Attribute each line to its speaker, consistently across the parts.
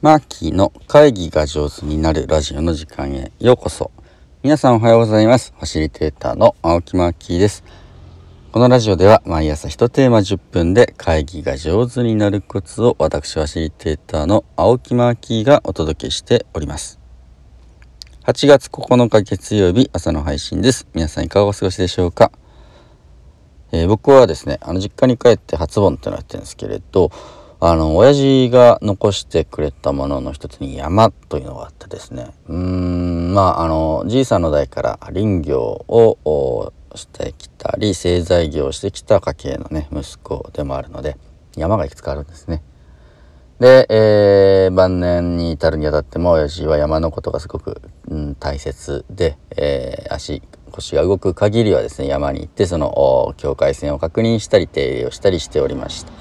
Speaker 1: マーキーの会議が上手になるラジオの時間へようこそ。皆さんおはようございます。ファシリテーターの青木マーキーです。このラジオでは毎朝1テーマ10分で会議が上手になるコツを私ファシリテーターの青木マーキーがお届けしております。8月9日月曜日朝の配信です。皆さんいかがお過ごしでしょうか？えー、僕はですね、あの実家に帰って初盆ってのやってるんですけれど、あの、親父が残してくれたものの一つに山というのがあってですね、うん、まあ、あの、じいさんの代から林業をしてきたり、製材業をしてきた家系のね、息子でもあるので、山がいくつかあるんですね。で、えー、晩年に至るにあたっても、親父は山のことがすごく、うん、大切で、えー、足、腰が動く限りはですね山に行ってその境界線を確認したり手入れをしたりしておりました、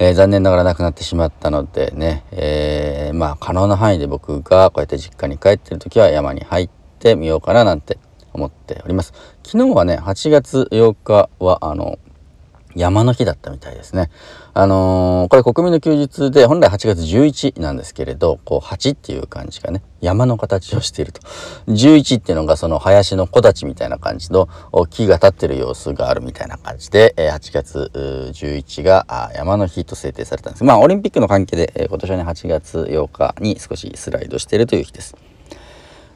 Speaker 1: えー、残念ながら亡くなってしまったのでね、えー、まあ可能な範囲で僕がこうやって実家に帰ってる時は山に入ってみようかななんて思っております。昨日はね8月8日はあの山の日だったみたいですね。あのー、これ国民の休日で本来8月11なんですけれど、こう8っていう感じがね、山の形をしていると。11っていうのがその林の木立みたいな感じの木が立ってる様子があるみたいな感じで、8月11が山の日と制定されたんです。まあオリンピックの関係で今年はね8月8日に少しスライドしているという日です。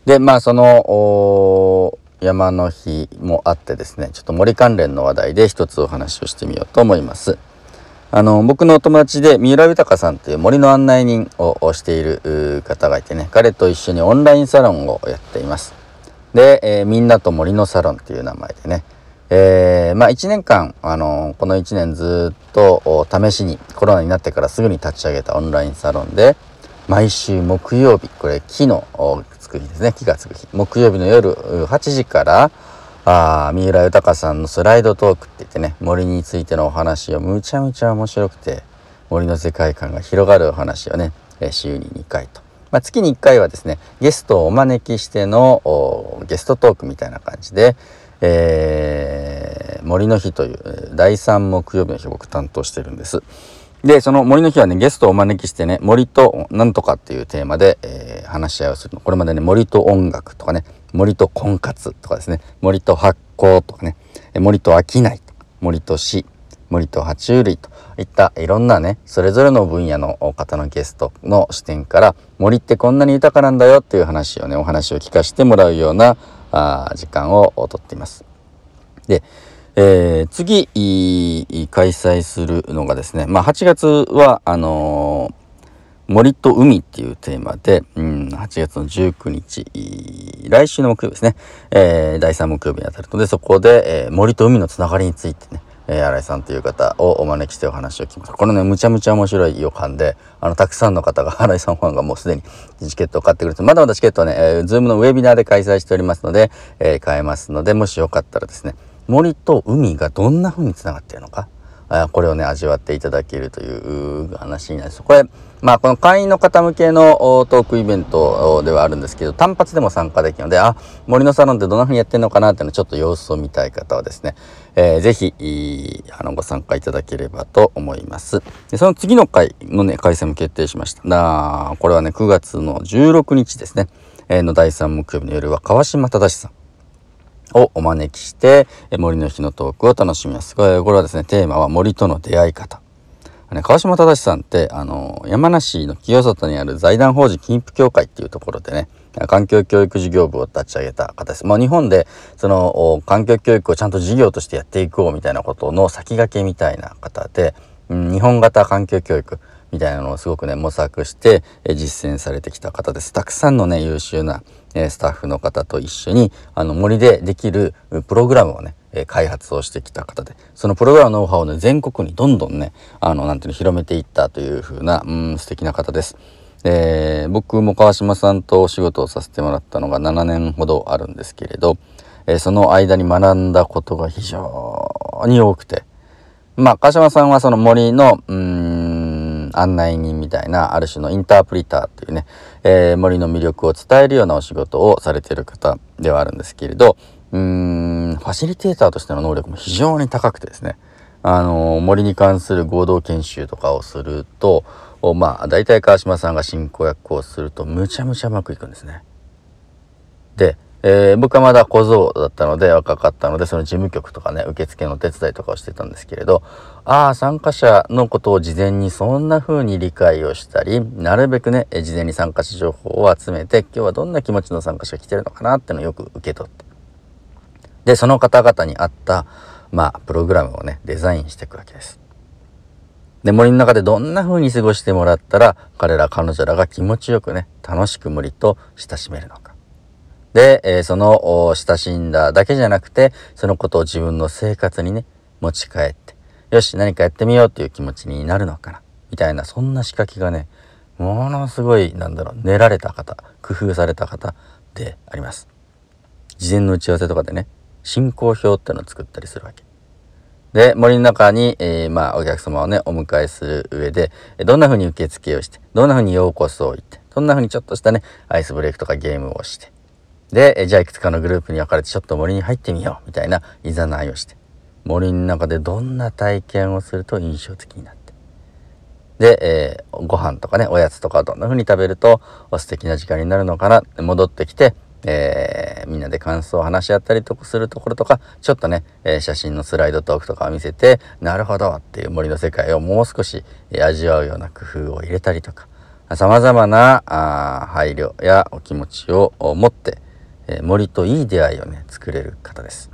Speaker 1: で、まあその、山の日もあってですねちょっと森関連の話題で一つお話をしてみようと思います。あの僕のお友達で三浦豊さんという森の案内人をしている方がいてね彼と一緒にオンラインサロンをやっています。で、えー、みんなと森のサロンっていう名前でね。えー、まあ1年間、あのこの1年ずっと試しにコロナになってからすぐに立ち上げたオンラインサロンで毎週木曜日。これ木のつく日ですね。気がつく日。木曜日の夜8時からあ三浦豊さんのスライドトークって言ってね森についてのお話をむちゃむちゃ面白くて森の世界観が広がるお話をね週に2回と、まあ、月に1回はですねゲストをお招きしてのゲストトークみたいな感じで、えー、森の日という第3木曜日の日僕担当してるんです。で、その森の日はね、ゲストをお招きしてね、森となんとかっていうテーマで、えー、話し合いをするの。これまでね、森と音楽とかね、森と婚活とかですね、森と発酵とかね、森と商いとか、森と死、森と爬虫類といったいろんなね、それぞれの分野の方のゲストの視点から、森ってこんなに豊かなんだよっていう話をね、お話を聞かせてもらうようなあ時間をとっています。で、えー、次開催するのがですね、まあ、8月はあのー、森と海っていうテーマで、うん、8月の19日来週の木曜日ですね、えー、第3木曜日にあたるのでそこで、え、森と海のつながりについてね、新井さんという方をお招きしてお話を聞きます。これね、むちゃむちゃ面白い予感で、あの、たくさんの方が、新井さんファンがもうすでにチケットを買ってくれて、まだまだチケットはね、えー、ズームのウェビナーで開催しておりますので、えー、買えますので、もしよかったらですね、森と海がどんな風につながっているのか？あこれをね味わっていただけるという話になります。これまあこの会員の方向けのトークイベントではあるんですけど単発でも参加できるのであ森のサロンってどんな風にやってるのかなっていうのちょっと様子を見たい方はですね、えー、ぜひあのご参加いただければと思います。でその次の回のね開催も決定しました。だこれはね9月の16日ですね、えー、の第3木曜日の夜は川島忠さん。をお招きして、森の日のトークを楽しみます。これはですね、テーマは森との出会い方。ね、川島忠さんって、あの、山梨の清里にある財団法人金福協会っていうところでね、環境教育事業部を立ち上げた方です。まあ、日本で、その、環境教育をちゃんと事業としてやっていこうみたいなことの先駆けみたいな方で、うん、日本型環境教育みたいなのをすごくね、模索して、実践されてきた方です。たくさんのね、優秀なえスタッフの方と一緒にあの森でできるプログラムをね開発をしてきた方でそのプログラムのノウハウをね全国にどんどんねあのなんていうの広めていったという風なうん素敵な方です。えー、僕も川島さんとお仕事をさせてもらったのが7年ほどあるんですけれど、えー、その間に学んだことが非常に多くてまあ川島さんはその森のうん案内人みたいなある種のインタープリターっていうねえー、森の魅力を伝えるようなお仕事をされている方ではあるんですけれどうーんファシリテーターとしての能力も非常に高くてですねあの森に関する合同研修とかをするとまあ大体川島さんが進行役をするとむちゃむちゃうまくいくんですね。で、えー、僕はまだ小僧だったので若かったのでその事務局とかね受付の手伝いとかをしてたんですけれどああ参加者のことを事前にそんな風に理解をしたりなるべくね事前に参加者情報を集めて今日はどんな気持ちの参加者が来てるのかなってのをよく受け取ってでその方々に合ったまあプログラムをねデザインしていくわけです。で森の中でどんな風に過ごしてもらったら彼ら彼女らが気持ちよくね楽しく森と親しめるの。で、えー、その親しんだだけじゃなくて、そのことを自分の生活にね、持ち帰って、よし、何かやってみようっていう気持ちになるのかな。みたいな、そんな仕掛けがね、ものすごい、なんだろう、練られた方、工夫された方であります。事前の打ち合わせとかでね、進行表ってのを作ったりするわけ。で、森の中に、えー、まあ、お客様をね、お迎えする上で、どんな風に受付をして、どんな風にようこそを言って、どんな風にちょっとしたね、アイスブレイクとかゲームをして、で、じゃあいくつかのグループに分かれてちょっと森に入ってみようみたいないざないをして。森の中でどんな体験をすると印象的になって。で、えー、ご飯とかねおやつとかどんな風に食べると素敵な時間になるのかな。って戻ってきて、えー、みんなで感想を話し合ったりとかするところとかちょっとね、えー、写真のスライドトークとかを見せてなるほどっていう森の世界をもう少し、味わうような工夫を入れたりとか。様々なあ配慮やお気持ちを持ってえー、森といい出会いをね作れる方です、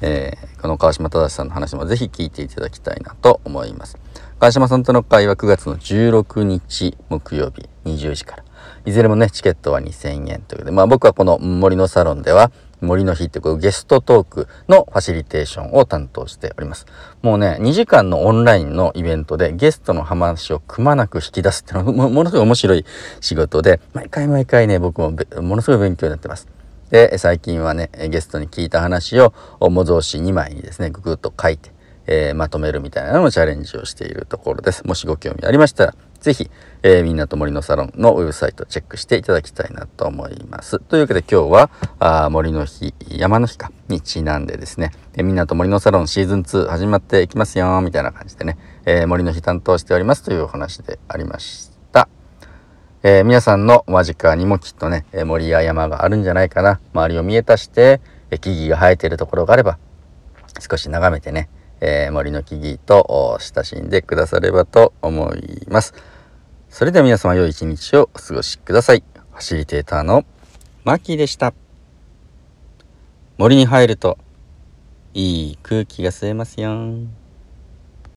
Speaker 1: えー、この川島忠さんの話もぜひ聞いていただきたいなと思います川島さんとの会は9月の16日木曜日20時からいずれもねチケットは2000円ということでまあ僕はこの森のサロンでは森の日ってこうゲストトークのファシリテーションを担当しております。もうね、2時間のオンラインのイベントでゲストの話をくまなく引き出すっていうのはものすごい面白い仕事で、毎回毎回ね、僕もものすごい勉強になってます。で、最近はね、ゲストに聞いた話を模造紙2枚にですね、ぐぐっと書いて、えー、まとめるみたいなのをチャレンジをしているところです。もしご興味ありましたら、ぜひ、えー、みんなと森のサロンのウェブサイトチェックしていただきたいなと思います。というわけで今日は、あ森の日、山の日か、にちなんでですね、えー、みんなと森のサロンシーズン2始まっていきますよ、みたいな感じでね、えー、森の日担当しておりますというお話でありました。えー、皆さんの間近にもきっとね、え森や山があるんじゃないかな。周りを見渡して、え木々が生えているところがあれば、少し眺めてね、えー、森の木々と親しんでくださればと思います。それでは皆様良い一日をお過ごしください。ファシリテーターのマキでした。森に入るといい空気が吸えますよ。